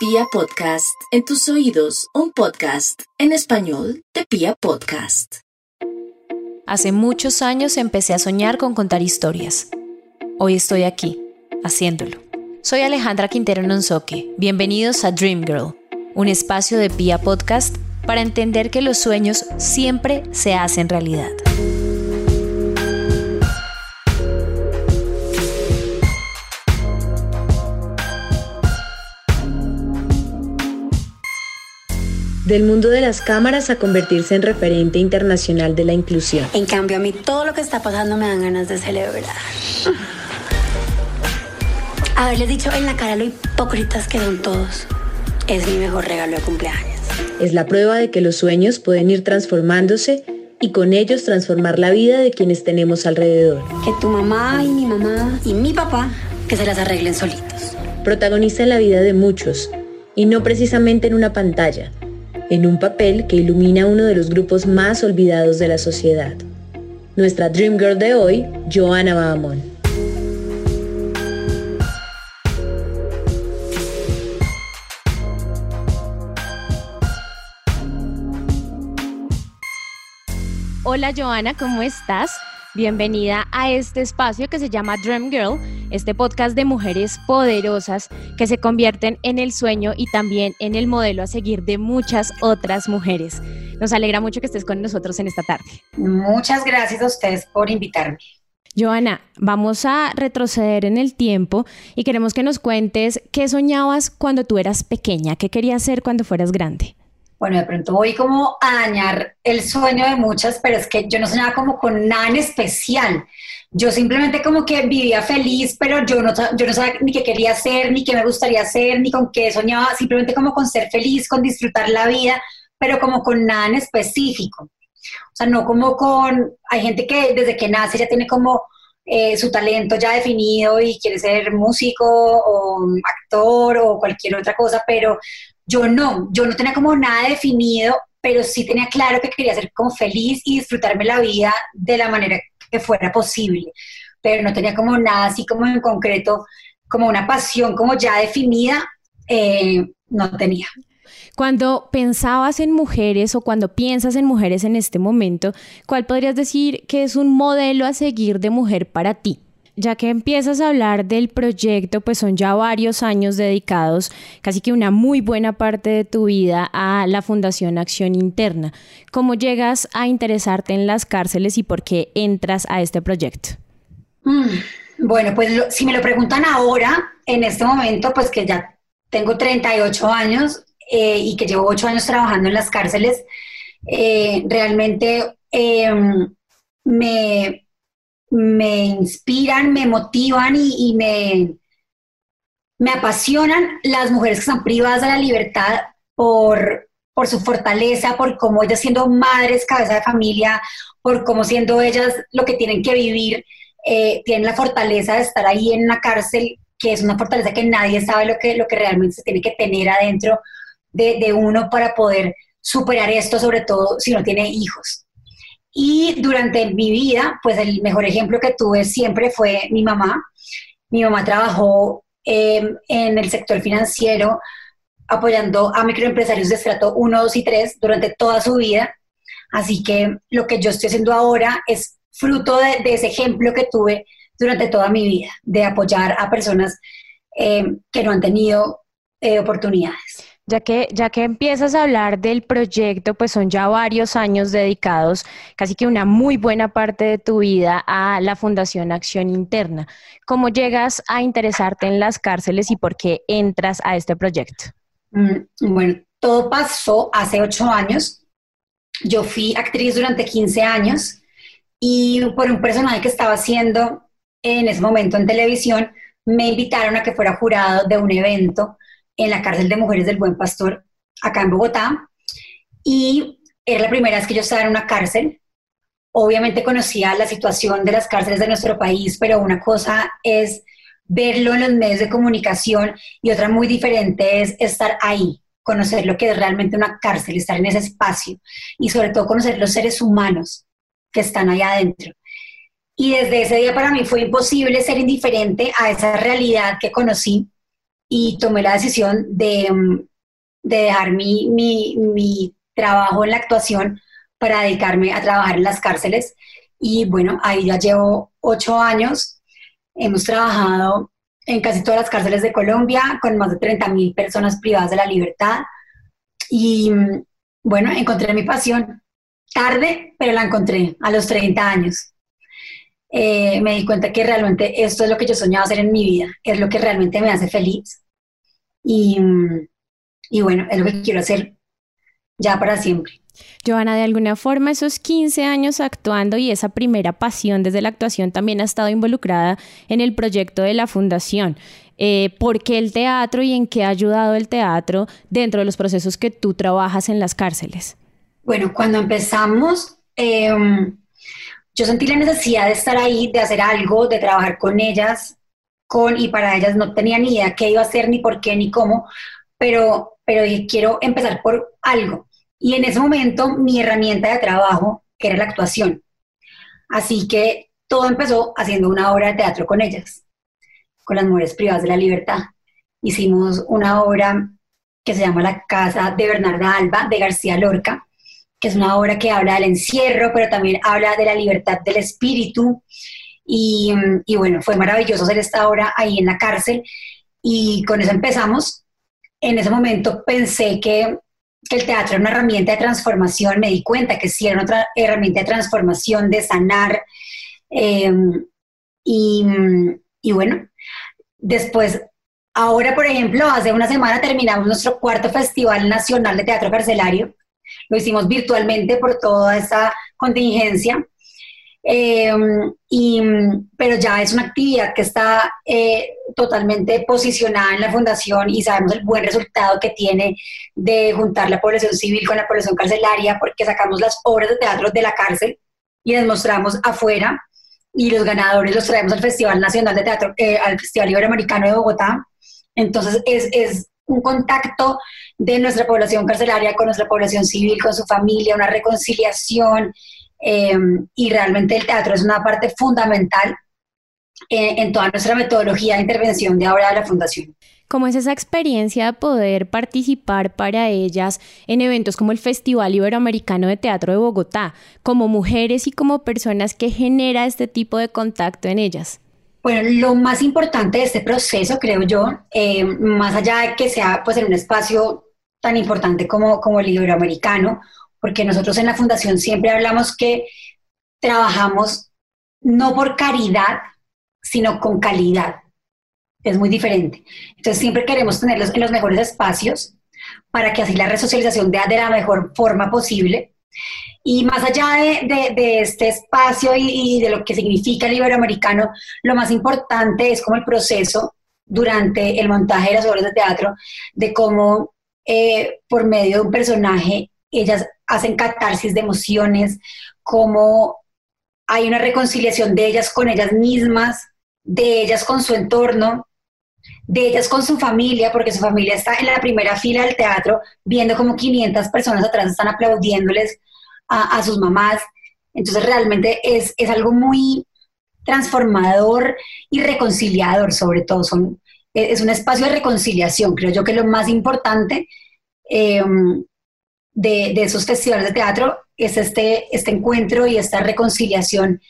Pia Podcast, en tus oídos, un podcast en español de Pia Podcast. Hace muchos años empecé a soñar con contar historias. Hoy estoy aquí, haciéndolo. Soy Alejandra Quintero Nonsoque. Bienvenidos a Dream Girl, un espacio de Pia Podcast para entender que los sueños siempre se hacen realidad. Del mundo de las cámaras a convertirse en referente internacional de la inclusión. En cambio, a mí todo lo que está pasando me dan ganas de celebrar. Haberles dicho en la cara lo hipócritas que son todos es mi mejor regalo de cumpleaños. Es la prueba de que los sueños pueden ir transformándose y con ellos transformar la vida de quienes tenemos alrededor. Que tu mamá y mi mamá y mi papá que se las arreglen solitos. Protagoniza la vida de muchos y no precisamente en una pantalla en un papel que ilumina uno de los grupos más olvidados de la sociedad. Nuestra Dream Girl de hoy, Joana Bahamón. Hola Joana, ¿cómo estás? Bienvenida a este espacio que se llama Dream Girl, este podcast de mujeres poderosas que se convierten en el sueño y también en el modelo a seguir de muchas otras mujeres. Nos alegra mucho que estés con nosotros en esta tarde. Muchas gracias a ustedes por invitarme. Joana, vamos a retroceder en el tiempo y queremos que nos cuentes qué soñabas cuando tú eras pequeña, qué querías ser cuando fueras grande bueno, de pronto voy como a dañar el sueño de muchas, pero es que yo no soñaba como con nada en especial. Yo simplemente como que vivía feliz, pero yo no, yo no sabía ni qué quería hacer, ni qué me gustaría hacer, ni con qué soñaba, simplemente como con ser feliz, con disfrutar la vida, pero como con nada en específico. O sea, no como con, hay gente que desde que nace ya tiene como eh, su talento ya definido y quiere ser músico o actor o cualquier otra cosa, pero yo no, yo no tenía como nada definido, pero sí tenía claro que quería ser como feliz y disfrutarme la vida de la manera que fuera posible, pero no tenía como nada así como en concreto, como una pasión como ya definida, eh, no tenía. Cuando pensabas en mujeres o cuando piensas en mujeres en este momento, ¿cuál podrías decir que es un modelo a seguir de mujer para ti? Ya que empiezas a hablar del proyecto, pues son ya varios años dedicados, casi que una muy buena parte de tu vida a la Fundación Acción Interna. ¿Cómo llegas a interesarte en las cárceles y por qué entras a este proyecto? Mm, bueno, pues si me lo preguntan ahora, en este momento, pues que ya tengo 38 años eh, y que llevo 8 años trabajando en las cárceles, eh, realmente em, me me inspiran, me motivan y, me, me apasionan las mujeres que están privadas de la libertad por, por su fortaleza, por cómo ellas siendo madres, cabeza de familia, por cómo siendo ellas lo que tienen que vivir, eh, tienen la fortaleza de estar ahí en una cárcel, que es una fortaleza que nadie sabe lo que, lo que realmente se tiene que tener adentro de, de uno para poder superar esto, sobre todo si no tiene hijos. Y durante mi vida, pues el mejor ejemplo que tuve siempre fue mi mamá. Mi mamá trabajó em, en el sector financiero apoyando a microempresarios de estrato 1, 2 y 3 durante toda su vida. Así que lo que yo estoy haciendo ahora es fruto de, ese ejemplo que tuve durante toda mi vida, de apoyar a personas em, que no han tenido eh, oportunidades. Ya que, ya que empiezas a hablar del proyecto, pues son ya varios años dedicados, casi que una muy buena parte de tu vida a la Fundación Acción Interna. ¿Cómo llegas a interesarte en las cárceles y por qué entras a este proyecto? Mm, bueno, todo pasó hace ocho años. Yo fui actriz durante 15 años y por un personaje que estaba haciendo en ese momento en televisión, me invitaron a que fuera jurado de un evento en la cárcel de mujeres del Buen Pastor, acá en Bogotá. Y era la primera vez que yo estaba en una cárcel. Obviamente conocía la situación de las cárceles de nuestro país, pero una cosa es verlo en los medios de comunicación y otra muy diferente es estar ahí, conocer lo que es realmente una cárcel, estar en ese espacio y sobre todo conocer los seres humanos que están ahí adentro. Y desde ese día para mí fue imposible ser indiferente a esa realidad que conocí y tomé la decisión de, mm, dejar mi, mi, trabajo en la actuación para dedicarme a trabajar en las cárceles. Y bueno, ahí ya llevo ocho años. Hemos trabajado en casi todas las cárceles de Colombia con más de 30 mil personas privadas de la libertad. Y mm, bueno, encontré mi pasión tarde, pero la encontré a los 30 años. Eh, me di cuenta que realmente esto es lo que yo soñaba hacer en mi vida, es lo que realmente me hace feliz. Y, y bueno, es lo que quiero hacer ya para siempre. Joana, de alguna forma esos 15 años actuando y esa primera pasión desde la actuación también ha estado involucrada en el proyecto de la fundación. Eh, ¿Por qué el teatro y en qué ha ayudado el teatro dentro de los procesos que tú trabajas en las cárceles? Bueno, cuando empezamos, em, yo sentí la necesidad de estar ahí, de hacer algo, de trabajar con ellas, con y para ellas no tenía ni idea qué iba a hacer, ni por qué, ni cómo, pero, pero dije, quiero empezar por algo. Y en ese momento mi herramienta de trabajo era la actuación. Así que todo empezó haciendo una obra de teatro con ellas, con las mujeres privadas de la libertad. Hicimos una obra que se llama La Casa de Bernarda Alba, de García Lorca, que es una obra que habla del encierro, pero también habla de la libertad del espíritu. Y, bueno, fue maravilloso hacer esta obra ahí en la cárcel y con eso empezamos. En ese momento pensé que, el teatro era una herramienta de transformación, me di cuenta que sí era otra herramienta de transformación, de sanar. Em, y, y bueno, después Ahora, por ejemplo, hace una semana terminamos nuestro cuarto Festival Nacional de Teatro Carcelario lo hicimos virtualmente por toda esta contingencia. Eh, y, pero ya es una actividad que está eh, totalmente posicionada en la fundación y sabemos el buen resultado que tiene de juntar la población civil con la población carcelaria porque sacamos las obras de teatro de la cárcel y las mostramos afuera y los ganadores los traemos al Festival Nacional de Teatro, eh, al Festival Iberoamericano de Bogotá. Entonces es, es un contacto de nuestra población carcelaria con nuestra población civil, con su familia, una reconciliación. Eh, y realmente el teatro es una parte fundamental eh, en toda nuestra metodología de intervención de ahora de la Fundación. ¿Cómo es esa experiencia de poder participar para ellas en eventos como el Festival Iberoamericano de Teatro de Bogotá, como mujeres y como personas que genera este tipo de contacto en ellas? Bueno, lo más importante de este proceso, creo yo, eh, más allá de que sea pues en un espacio tan importante como, como el iberoamericano, porque nosotros en la fundación siempre hablamos que trabajamos no por caridad, sino con calidad. Es muy diferente. Entonces siempre queremos tenerlos en los mejores espacios para que así la resocialización sea de la mejor forma posible y más allá de, este espacio y, de lo que significa el iberoamericano, lo más importante es como el proceso durante el montaje de las obras de teatro, de cómo eh, por medio de un personaje ellas hacen catarsis de emociones, cómo hay una reconciliación de ellas con ellas mismas, de ellas con su entorno, de ellas con su familia, porque su familia está en la primera fila del teatro, viendo como 500 personas atrás están aplaudiéndoles a, sus mamás. Entonces realmente es, algo muy transformador y reconciliador, sobre todo. Son, es un espacio de reconciliación. Creo yo que lo más importante em, de, de, esos festivales de teatro es este, este encuentro y esta reconciliación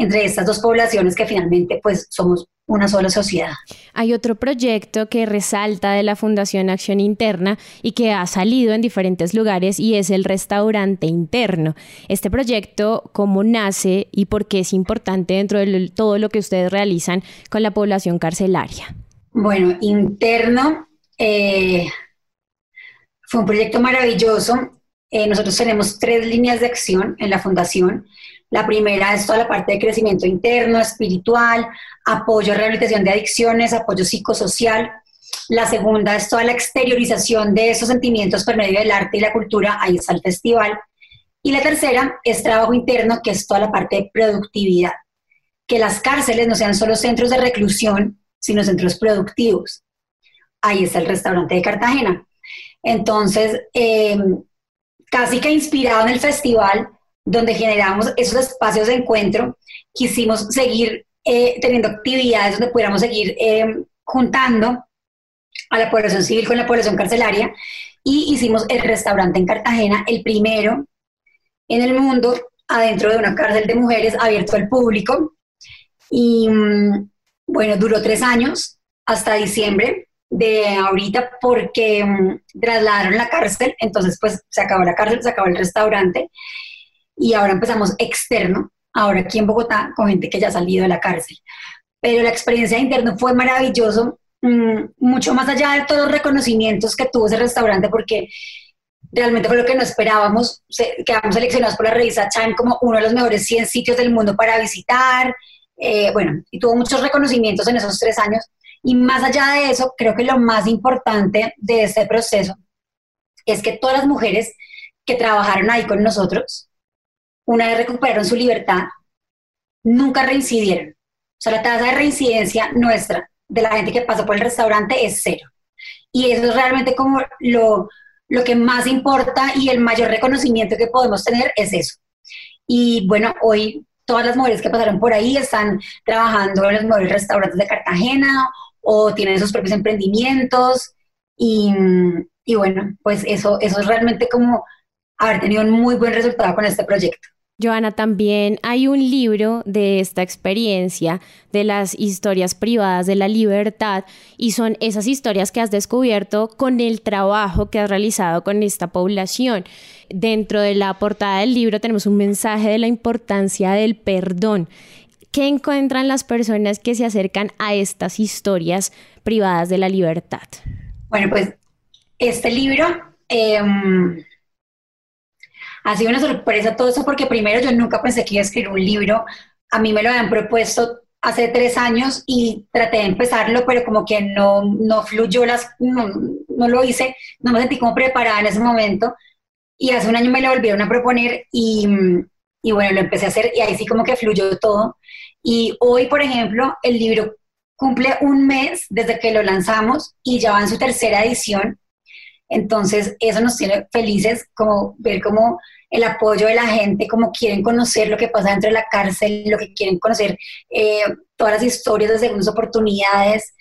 entre estas dos poblaciones que finalmente pues somos una sola sociedad. Hay otro proyecto que resalta de la Fundación Acción Interna y que ha salido en diferentes lugares y es el restaurante interno. Este proyecto, ¿cómo nace y por qué es importante dentro de todo lo que ustedes realizan con la población carcelaria? Bueno, interno eh, fue un proyecto maravilloso. Eh, nosotros tenemos tres líneas de acción en la fundación. La primera es toda la parte de crecimiento interno, espiritual, apoyo rehabilitación de adicciones, apoyo psicosocial. La segunda es toda la exteriorización de esos sentimientos por medio del arte y la cultura, ahí está el festival. Y la tercera es trabajo interno, que es toda la parte de productividad. Que las cárceles no sean solo centros de reclusión, sino centros productivos. Ahí está el restaurante de Cartagena. Entonces, eh, casi que inspirado en el festival, donde generamos esos espacios de encuentro, quisimos seguir eh, teniendo actividades donde pudiéramos seguir eh, juntando a la población civil con la población carcelaria y hicimos el restaurante en Cartagena, el primero en el mundo adentro de una cárcel de mujeres abierto al público. Y mm, bueno, duró tres años hasta diciembre de ahorita porque um, trasladaron la cárcel, entonces pues se acabó la cárcel, se acabó el restaurante y ahora empezamos externo, ahora aquí en Bogotá con gente que ya ha salido de la cárcel. Pero la experiencia de interno fue maravilloso, mm, mucho más allá de todos los reconocimientos que tuvo ese restaurante porque realmente fue lo que no esperábamos. quedamos seleccionados por la revista Time como uno de los mejores 100 sitios del mundo para visitar. Eh, bueno, y tuvo muchos reconocimientos en esos tres años. Y más allá de eso, creo que lo más importante de este proceso es que todas las mujeres que trabajaron ahí con nosotros, una vez recuperaron su libertad, nunca reincidieron. O sea, la tasa de reincidencia nuestra, de la gente que pasó por el restaurante, es cero. Y eso es realmente como lo, lo que más importa y el mayor reconocimiento que podemos tener es eso. Y bueno, hoy todas las mujeres que pasaron por ahí están trabajando en los mejores restaurantes de Cartagena o tienen sus propios emprendimientos y, y bueno, pues eso, eso es realmente como haber tenido un muy buen resultado con este proyecto. Joana, también hay un libro de esta experiencia, de las historias privadas de la libertad, y son esas historias que has descubierto con el trabajo que has realizado con esta población. Dentro de la portada del libro tenemos un mensaje de la importancia del perdón. ¿Qué encuentran las personas que se acercan a estas historias privadas de la libertad? Bueno, pues este libro... Em, ha sido una sorpresa todo eso porque primero yo nunca pensé que iba a escribir un libro. A mí me lo habían propuesto hace tres años y traté de empezarlo, pero como que no, no fluyó, las, no, lo hice, no me sentí como preparada en ese momento. Y hace un año me lo volvieron a proponer y, y bueno, lo empecé a hacer y ahí sí como que fluyó todo. Y hoy, por ejemplo, el libro cumple un mes desde que lo lanzamos y ya va en su tercera edición entonces, eso nos tiene felices, como ver cómo el apoyo de la gente, cómo quieren conocer lo que pasa dentro de la cárcel, lo que quieren conocer, eh, todas las historias de segundas oportunidades.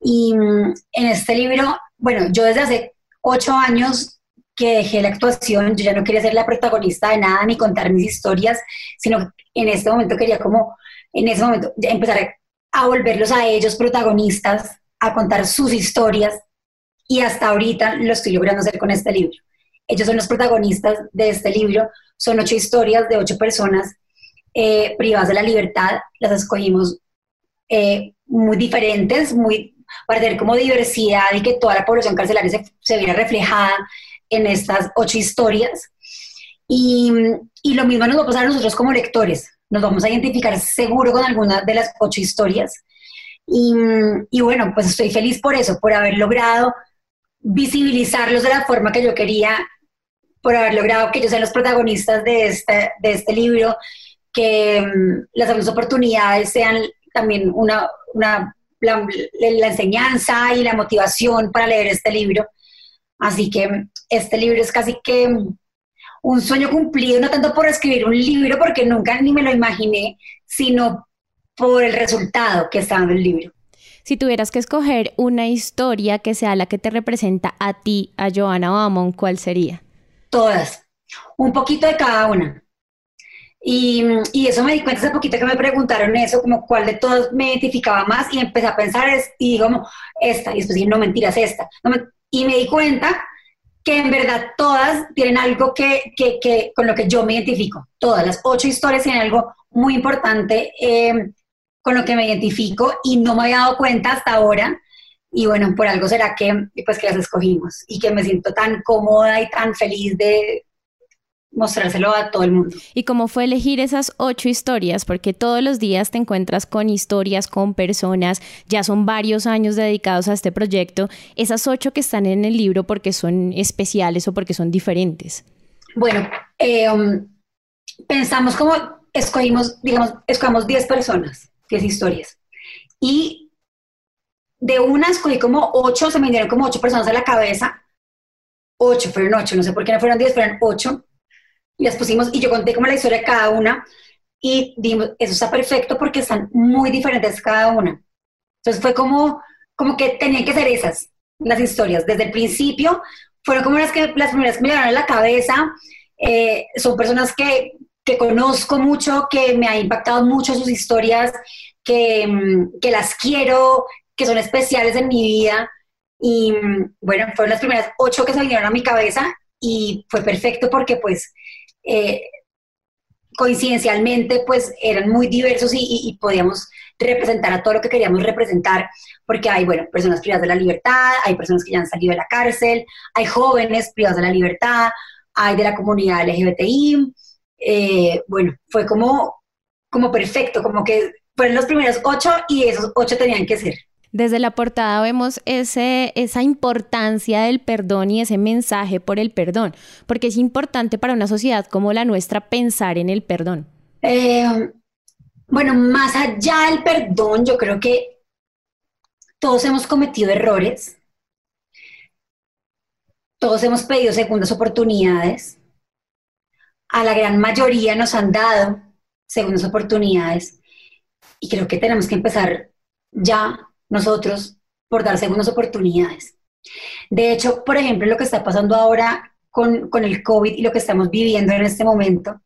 Y mm, en este libro, bueno, yo desde hace ocho años que dejé la actuación, yo ya no quería ser la protagonista de nada ni contar mis historias, sino en este momento quería como, en ese momento, empezar a volverlos a ellos protagonistas, a contar sus historias y hasta ahorita lo estoy logrando hacer con este libro. Ellos son los protagonistas de este libro, son ocho historias de ocho personas eh, privadas de la libertad, las escogimos eh, muy diferentes, muy, para tener como diversidad y que toda la población carcelaria se, se viera reflejada en estas ocho historias. Y, y, lo mismo nos va a pasar a nosotros como lectores. Nos vamos a identificar seguro con alguna de las ocho historias. Y, y, bueno, pues estoy feliz por eso, por haber logrado visibilizarlos de la forma que yo quería, por haber logrado que ellos sean los protagonistas de este, de este libro, que mm, las oportunidades sean también una, una la, la, enseñanza y la motivación para leer este libro. Así que este libro es casi que un sueño cumplido, no tanto por escribir un libro, porque nunca ni me lo imaginé, sino por el resultado que está dando el libro. Si tuvieras que escoger una historia que sea la que te representa a ti, a Joana Bamon, ¿cuál sería? Todas, un poquito de cada una. Y, y, eso me di cuenta hace poquito que me preguntaron eso, como cuál de todas me identificaba más y empecé a pensar es, y digo, como, esta, y después dije, no mentiras, esta. y me di cuenta que en verdad todas tienen algo que, que, que, con lo que yo me identifico. Todas las ocho historias tienen algo muy importante eh, con lo que me identifico y no me había dado cuenta hasta ahora. Y bueno, por algo será que, pues, que las escogimos y que me siento tan cómoda y tan feliz de mostrárselo a todo el mundo. ¿Y cómo fue elegir esas ocho historias? Porque todos los días te encuentras con historias, con personas, ya son varios años dedicados a este proyecto. Esas ocho que están en el libro porque son especiales o porque son diferentes. Bueno, eh, um, pensamos como escogimos, digamos, escogimos 10 personas historias. Y de una escogí como ocho, se me dieron como ocho personas a la cabeza. Ocho, fueron ocho, no sé por qué no fueron diez, fueron ocho. Y las pusimos y yo conté como la historia de cada una y dijimos, eso está perfecto porque están muy diferentes cada una. Entonces fue como, como que tenían que ser esas. las historias. Desde el principio fueron como las, que, las primeras que me llegaron a la cabeza. Eh, son personas que, que, conozco mucho, que me ha impactado mucho sus historias, que, mm, que las quiero, que son especiales en mi vida. Y mm, bueno, fueron las primeras ocho que se vinieron a mi cabeza y fue perfecto porque pues eh, coincidencialmente pues eran muy diversos y, podíamos representar a todo lo que queríamos representar, porque hay, bueno, personas privadas de la libertad, hay personas que ya han salido de la cárcel, hay jóvenes privados de la libertad, hay de la comunidad LGBTI, eh, bueno, fue como, como perfecto, como que fueron los primeros ocho y esos ocho tenían que ser. Desde la portada vemos ese, esa importancia del perdón y ese mensaje por el perdón, porque es importante para una sociedad como la nuestra pensar en el perdón. Eh, bueno, más allá del perdón, yo creo que todos hemos cometido errores, todos hemos pedido segundas oportunidades, a la gran mayoría nos han dado segundas oportunidades y creo que tenemos que empezar ya nosotros por dar segundas oportunidades. De hecho, por ejemplo, lo que está pasando ahora con, con, el COVID y lo que estamos viviendo en este momento,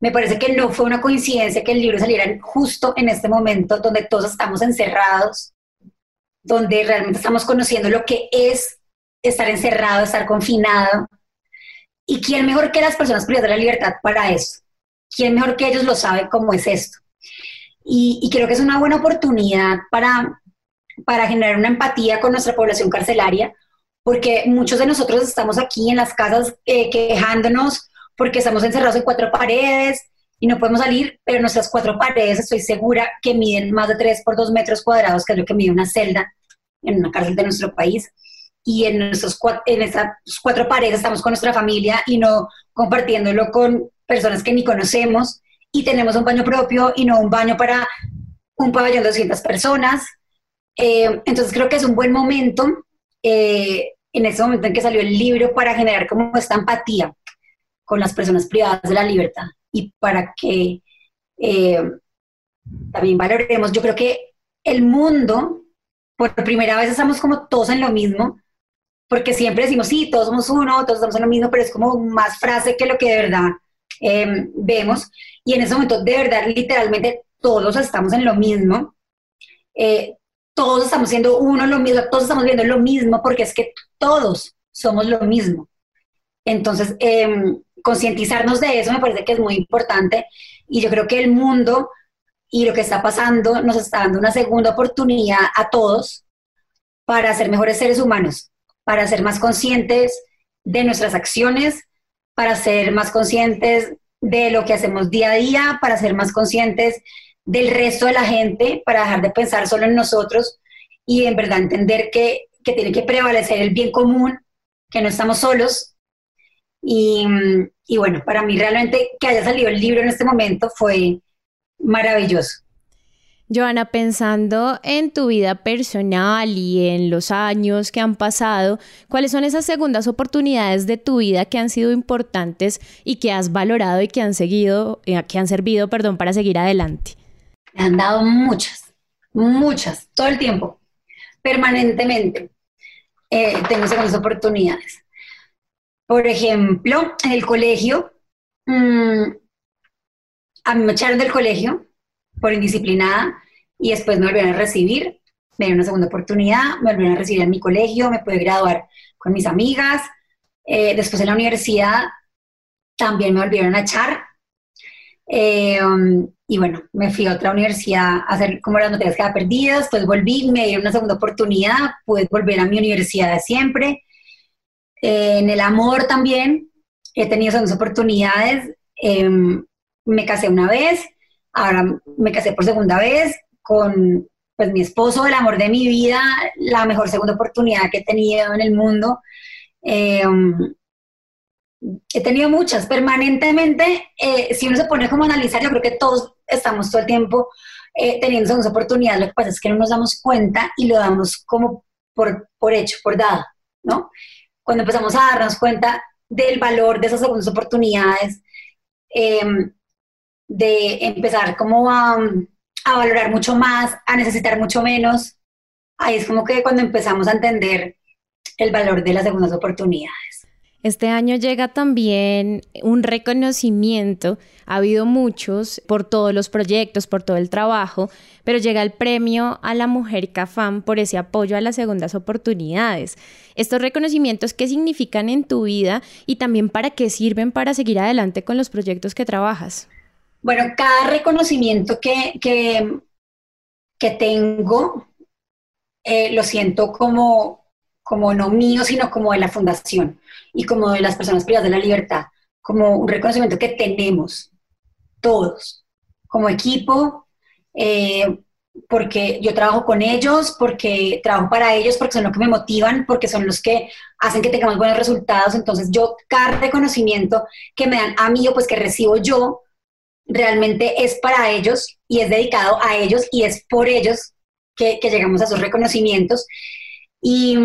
me parece que no fue una coincidencia que el libro saliera justo en este momento donde todos estamos encerrados, donde realmente estamos conociendo lo que es estar encerrado, estar confinado. ¿Y quién mejor que las personas privadas de la libertad para eso? ¿Quién mejor que ellos lo sabe cómo es esto? Y, y creo que es una buena oportunidad para, para generar una empatía con nuestra población carcelaria, porque muchos de nosotros estamos aquí en las casas eh, quejándonos porque estamos encerrados en cuatro paredes y no podemos salir, pero nuestras cuatro paredes estoy segura que miden más de tres por dos metros cuadrados, que es lo que mide una celda en una cárcel de nuestro país. Y en, nuestros, en esas cuatro paredes estamos con nuestra familia y no compartiéndolo con personas que ni conocemos y tenemos un baño propio y no un baño para un pabellón de 200 personas. Eh, entonces creo que es un buen momento, eh, en ese momento en que salió el libro, para generar como esta empatía con las personas privadas de la libertad y para que eh, también valoremos, yo creo que el mundo, por primera vez estamos como todos en lo mismo, porque siempre decimos, sí, todos somos uno, todos en lo mismo, pero es como más frase que lo que de verdad vemos. Y en ese momento, de verdad, literalmente, todos estamos en lo mismo. Eh, todos estamos siendo uno lo mismo, todos estamos viendo lo mismo, porque es que todos somos lo mismo. Entonces, em, concientizarnos de eso me parece que es muy importante y yo creo que el mundo y lo que está pasando nos está dando una segunda oportunidad a todos para ser mejores seres humanos, para ser más conscientes de nuestras acciones, para ser más conscientes de lo que hacemos día a día, para ser más conscientes del resto de la gente para dejar de pensar solo en nosotros y en verdad entender que, tiene que prevalecer el bien común, que no estamos solos. Y, y bueno, para mí realmente que haya salido el libro en este momento fue maravilloso. Joana, pensando en tu vida personal y en los años que han pasado, ¿cuáles son esas segundas oportunidades de tu vida que han sido importantes y que has valorado y que han seguido, eh, que han servido, perdón, para seguir adelante? Me han dado muchas, muchas, todo el tiempo, permanentemente. Eh, tengo segundas oportunidades. Por ejemplo, en el colegio, mm, a mí me echaron del colegio por indisciplinada y después me volvieron a recibir, me dieron una segunda oportunidad, me volvieron a recibir en mi colegio, me pude graduar con mis amigas. Eh, después en la universidad también me volvieron a echar. Eh, um, y bueno, me fui a otra universidad a hacer como las materias que había perdidas, pues volví, me dieron una segunda oportunidad, pude volver a mi universidad de siempre. Eh, en el amor también he tenido esas oportunidades. Em, me casé una vez, ahora me casé por segunda vez con pues mi esposo, el amor de mi vida, la mejor segunda oportunidad que he tenido en el mundo. Em, he tenido muchas, permanentemente, eh, si uno se pone como a analizar, yo creo que todos estamos todo el tiempo eh, teniendo segundas oportunidades, lo que pasa es que no nos damos cuenta y lo damos como por, por hecho, por dado, ¿no? Cuando empezamos a darnos cuenta del valor de esas segundas oportunidades, em, de empezar como a, a valorar mucho más, a necesitar mucho menos, ahí es como que cuando empezamos a entender el valor de las segundas oportunidades. Este año llega también un reconocimiento, ha habido muchos por todos los proyectos, por todo el trabajo, pero llega el premio a la mujer CAFAM por ese apoyo a las segundas oportunidades. Estos reconocimientos, ¿qué significan en tu vida y también para qué sirven para seguir adelante con los proyectos que trabajas? Bueno, cada reconocimiento que, que, tengo eh, lo siento como, como no mío, sino como de la fundación y como de las personas privadas de la libertad, como un reconocimiento que tenemos todos, como equipo, eh, porque yo trabajo con ellos, porque trabajo para ellos, porque son los que me motivan, porque son los que hacen que tengamos buenos resultados. Entonces yo, cada reconocimiento que me dan a mí o pues que recibo yo, realmente es para ellos y es dedicado a ellos y es por ellos que, llegamos a esos reconocimientos. Y,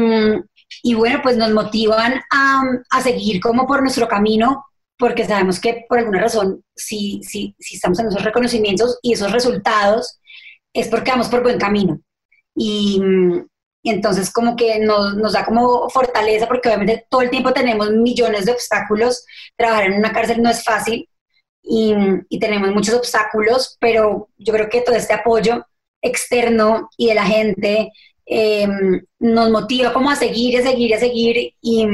y, bueno, pues nos motivan a, a seguir como por nuestro camino, porque sabemos que por alguna razón, si, si, si estamos en esos reconocimientos y esos resultados, es porque vamos por buen camino. Y, entonces como que nos, nos, da como fortaleza, porque obviamente todo el tiempo tenemos millones de obstáculos. Trabajar en una cárcel no es fácil y, y tenemos muchos obstáculos, pero yo creo que todo este apoyo externo y de la gente em, nos motiva como a seguir, a seguir, a seguir y,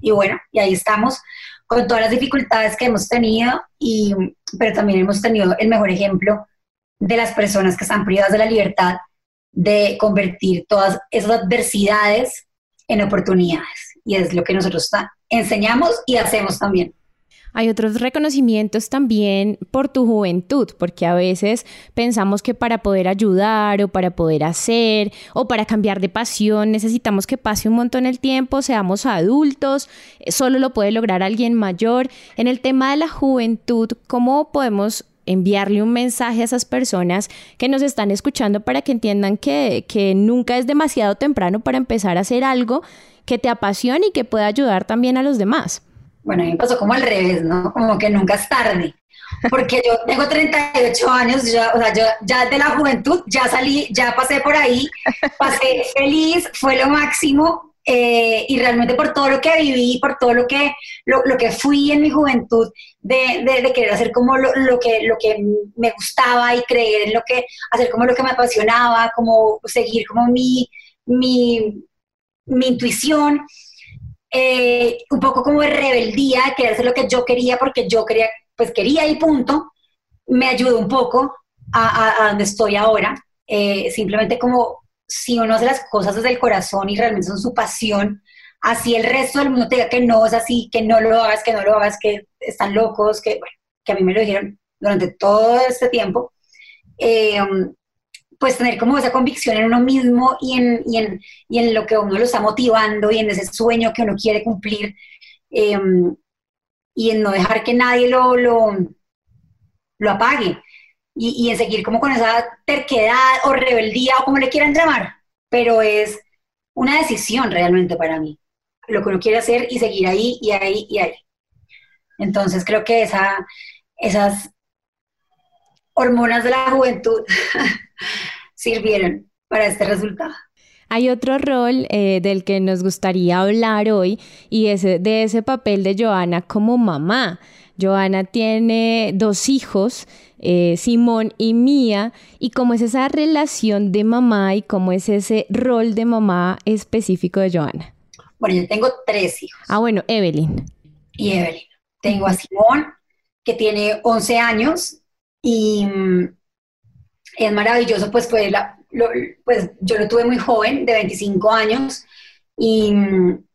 y bueno, y ahí estamos con todas las dificultades que hemos tenido, y, pero también hemos tenido el mejor ejemplo de las personas que están privadas de la libertad de convertir todas esas adversidades en oportunidades. Y es lo que nosotros enseñamos y hacemos también. Hay otros reconocimientos también por tu juventud, porque a veces pensamos que para poder ayudar o para poder hacer o para cambiar de pasión necesitamos que pase un montón el tiempo, seamos adultos, eh, solo lo puede lograr alguien mayor. En el tema de la juventud, ¿cómo podemos enviarle un mensaje a esas personas que nos están escuchando para que entiendan que, que nunca es demasiado temprano para empezar a hacer algo que te apasione y que pueda ayudar también a los demás? Bueno, a mí me pasó como al revés, ¿no? Como que nunca es tarde. Porque yo tengo 38 años, ya, o sea, yo ya de la juventud, ya salí, ya pasé por ahí, pasé feliz, fue lo máximo. Eh, y realmente por todo lo que viví, por todo lo que, lo, lo que fui en mi juventud, de, de, de querer hacer como lo, lo, que, lo que me gustaba y creer en lo que, hacer como lo que me apasionaba, como seguir como mi, mi, mi intuición, eh, un poco como de rebeldía, querer hacer lo que yo quería porque yo quería, pues quería y punto, me ayudó un poco a, donde estoy ahora. Eh, simplemente como si uno hace las cosas desde el corazón y realmente son su pasión, así el resto del mundo te diga que no es así, que no lo hagas, que no lo hagas, que están locos, que, que a mí me lo dijeron durante todo este tiempo. Eh, pues tener como esa convicción en uno mismo y en, y en, y en lo que uno lo está motivando y en ese sueño que uno quiere cumplir em, y en no dejar que nadie lo, lo, lo apague y, y, en seguir como con esa terquedad o rebeldía o como le quieran llamar, pero es una decisión realmente para mí, lo que uno quiere hacer y seguir ahí y ahí y ahí. Entonces creo que esa, esas hormonas de la juventud sirvieron para este resultado. Hay otro rol eh, del que nos gustaría hablar hoy y es de ese papel de Joana como mamá. Joana tiene dos hijos, eh, Simón y Mía, y cómo es esa relación de mamá y cómo es ese rol de mamá específico de Joana. Bueno, yo tengo tres hijos. Ah, bueno, Evelyn. Y Evelyn. Tengo a Simón, que tiene 11 años, y mm, es maravilloso, pues fue la, pues yo lo tuve muy joven, de 25 años, y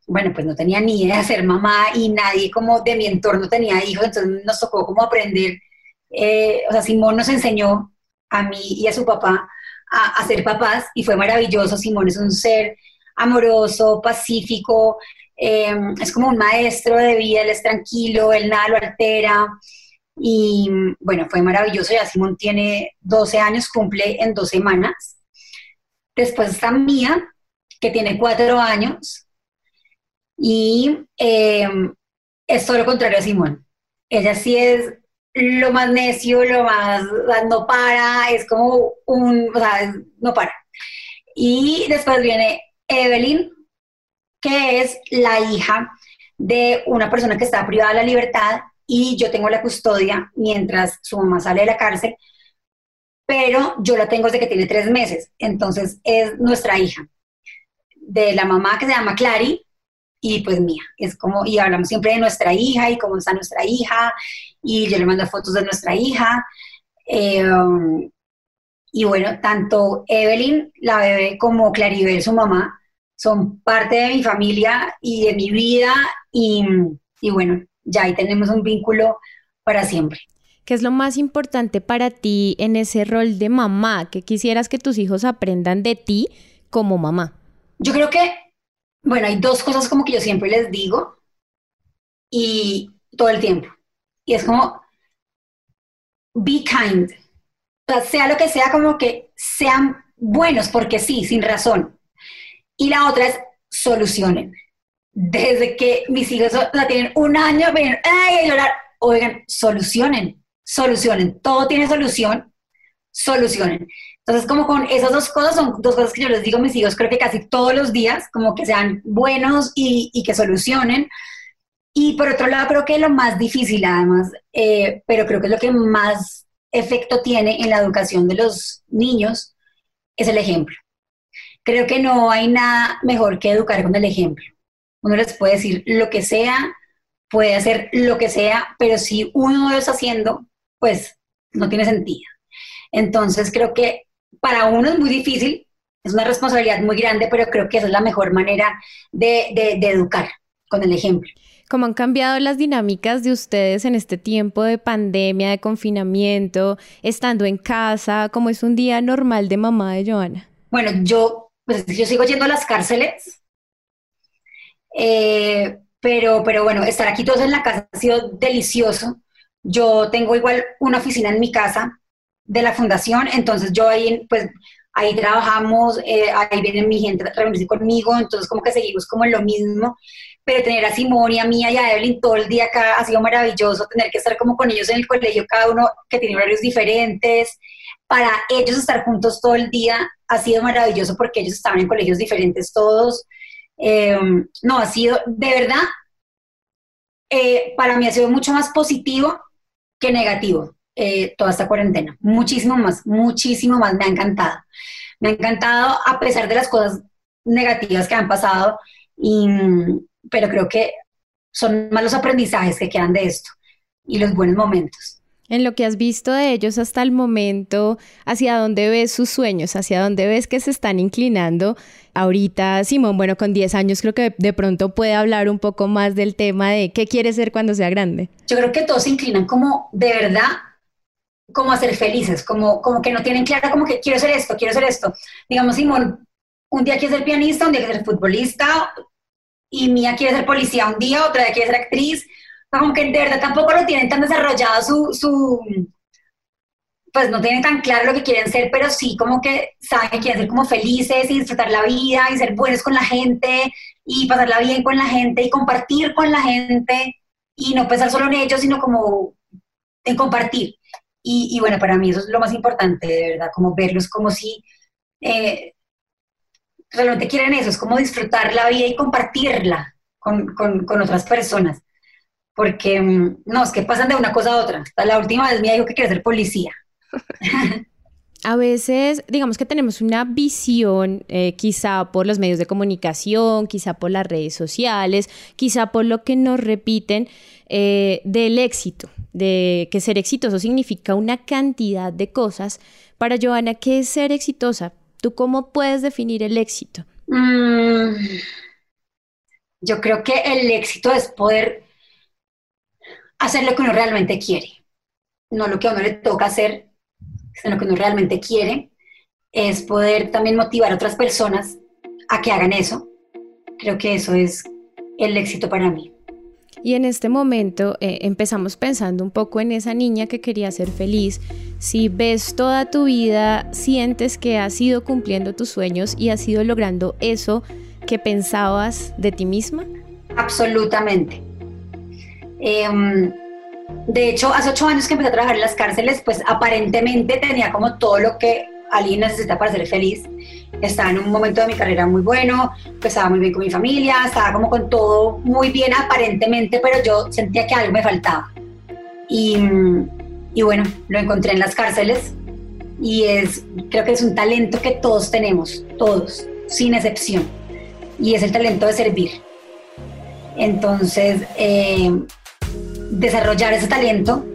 bueno, pues no tenía ni idea de ser mamá y nadie como de mi entorno tenía hijos, entonces nos tocó como aprender, eh, o sea, Simón nos enseñó a mí y a su papá a, a, ser papás y fue maravilloso, Simón es un ser amoroso, pacífico, eh, es como un maestro de vida, él es tranquilo, él nada lo altera, y bueno, fue maravilloso. Ya Simón tiene 12 años, cumple en dos semanas. Después está Mía, que tiene cuatro años. Y em, es todo lo contrario a Simón. Ella sí es lo más necio, lo más, no para, es como un, o sea, no para. Y después viene Evelyn, que es la hija de una persona que está privada de la libertad y yo tengo la custodia mientras su mamá sale de la cárcel, pero yo la tengo desde que tiene tres meses, entonces es nuestra hija, de la mamá que se llama Clary y pues mía, es como, y hablamos siempre de nuestra hija y cómo está nuestra hija, y yo le mando fotos de nuestra hija. Eh, y bueno, tanto Evelyn, la bebé, como Claribel, su mamá, son parte de mi familia y de mi vida, y, y bueno, ya ahí tenemos un vínculo para siempre. ¿Qué es lo más importante para ti en ese rol de mamá? que quisieras que tus hijos aprendan de ti como mamá? Yo creo que, bueno, hay dos cosas como que yo siempre les digo y todo el tiempo. Y es como, be kind. O sea, sea lo que sea, como que sean buenos, porque sí, sin razón. Y la otra es, solucionen. Desde que mis hijos la tienen un año, ven, ay, a llorar. Oigan, solucionen, solucionen. Todo tiene solución, solucionen. Entonces, como con esas dos cosas, son dos cosas que yo les digo a mis hijos, creo que casi todos los días, como que sean buenos y, y que solucionen. Y por otro lado, creo que lo más difícil, además, eh, pero creo que es lo que más efecto tiene en la educación de los niños, es el ejemplo. Creo que no hay nada mejor que educar con el ejemplo. Uno les puede decir lo que sea, puede hacer lo que sea, pero si uno no lo está haciendo, pues no tiene sentido. Entonces creo que para uno es muy difícil, es una responsabilidad muy grande, pero creo que esa es la mejor manera de, de educar con el ejemplo. ¿Cómo han cambiado las dinámicas de ustedes en este tiempo de pandemia, de confinamiento, estando en casa? ¿Cómo es un día normal de mamá de Joana? Bueno, yo, pues, yo sigo yendo a las cárceles, eh, pero, pero bueno, estar aquí todos en la casa ha sido delicioso. Yo tengo igual una oficina en mi casa de la fundación, entonces yo ahí, pues, ahí trabajamos, eh, ahí viene mi gente a reunirse conmigo, entonces como que seguimos como en lo mismo pero tener a Simón y a mí y a Evelyn todo el día acá ha sido maravilloso, tener que estar como con ellos en el colegio, cada uno que tiene horarios diferentes, para ellos estar juntos todo el día ha sido maravilloso porque ellos estaban en colegios diferentes todos. Eh, no, ha sido, de verdad, eh, para mí ha sido mucho más positivo que negativo eh, toda esta cuarentena. Muchísimo más, muchísimo más, me ha encantado. Me ha encantado a pesar de las cosas negativas que han pasado y, pero creo que son más los aprendizajes que quedan de esto y los buenos momentos. En lo que has visto de ellos hasta el momento, ¿hacia dónde ves sus sueños? ¿Hacia dónde ves que se están inclinando? Ahorita, Simón, bueno, con 10 años creo que de pronto puede hablar un poco más del tema de qué quiere ser cuando sea grande. Yo creo que todos se inclinan como de verdad, como a ser felices, como, como que no tienen claro como que quiero ser esto, quiero ser esto. Digamos, Simón, un día quiere ser pianista, un día quiere ser futbolista, y Mía quiere ser policía un día, otra día quiere ser actriz, aunque de verdad tampoco lo tienen tan desarrollado su, su, pues no tienen tan claro lo que quieren ser, pero sí como que saben que quieren ser como felices y disfrutar la vida y ser buenos con la gente y pasarla bien con la gente y compartir con la gente y no pensar solo en ellos, sino como en compartir. Y, bueno, para mí eso es lo más importante, de verdad, como verlos como si eh, realmente quieren eso, es como disfrutar la vida y compartirla con, otras personas. Porque, mm, no, es que pasan de una cosa a otra. la última vez me dijo que quiere ser policía. A veces, digamos que tenemos una visión, eh, quizá por los medios de comunicación, quizá por las redes sociales, quizá por lo que nos repiten eh, del éxito, de que ser exitoso significa una cantidad de cosas. Para Joana, ¿qué es ser exitosa? ¿Tú cómo puedes definir el éxito? Mm, yo creo que el éxito es poder hacer lo que uno realmente quiere, no lo que a uno le toca hacer, sino lo que uno realmente quiere, es poder también motivar a otras personas a que hagan eso. Creo que eso es el éxito para mí. Y en este momento eh, empezamos pensando un poco en esa niña que quería ser feliz. Si ves toda tu vida, sientes que has ido cumpliendo tus sueños y has ido logrando eso que pensabas de ti misma. Absolutamente. Em, de hecho, hace ocho años que empecé a trabajar en las cárceles, pues aparentemente tenía como todo lo que alguien necesita para ser feliz. estaba en un momento de mi carrera muy bueno, pues estaba muy bien con mi familia, estaba como con todo muy bien aparentemente, pero yo sentía que algo me faltaba. Y, y bueno, lo encontré en las cárceles y es, creo que es un talento que todos tenemos, todos, sin excepción, y es el talento de servir. Entonces, eh, desarrollar ese talento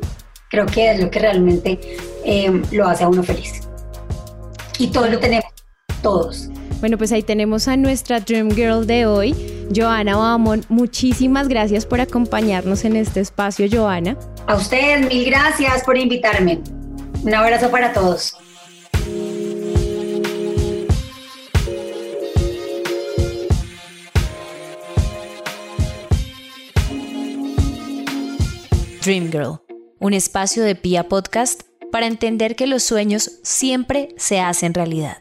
creo que es lo que realmente eh, lo hace a uno feliz. Y todos lo tenemos, todos. Bueno, pues ahí tenemos a nuestra Dream Girl de hoy, Joana Bamón. Muchísimas gracias por acompañarnos en este espacio, Joana. A ustedes, mil gracias por invitarme. Un abrazo para todos. Dream Girl, un espacio de Pia Podcast para entender que los sueños siempre se hacen realidad.